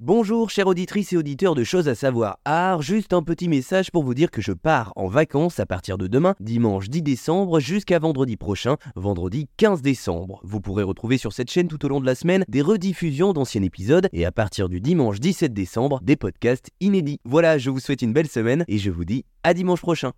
Bonjour chères auditrices et auditeurs de choses à savoir art, juste un petit message pour vous dire que je pars en vacances à partir de demain, dimanche 10 décembre jusqu'à vendredi prochain, vendredi 15 décembre. Vous pourrez retrouver sur cette chaîne tout au long de la semaine des rediffusions d'anciens épisodes et à partir du dimanche 17 décembre des podcasts inédits. Voilà, je vous souhaite une belle semaine et je vous dis à dimanche prochain.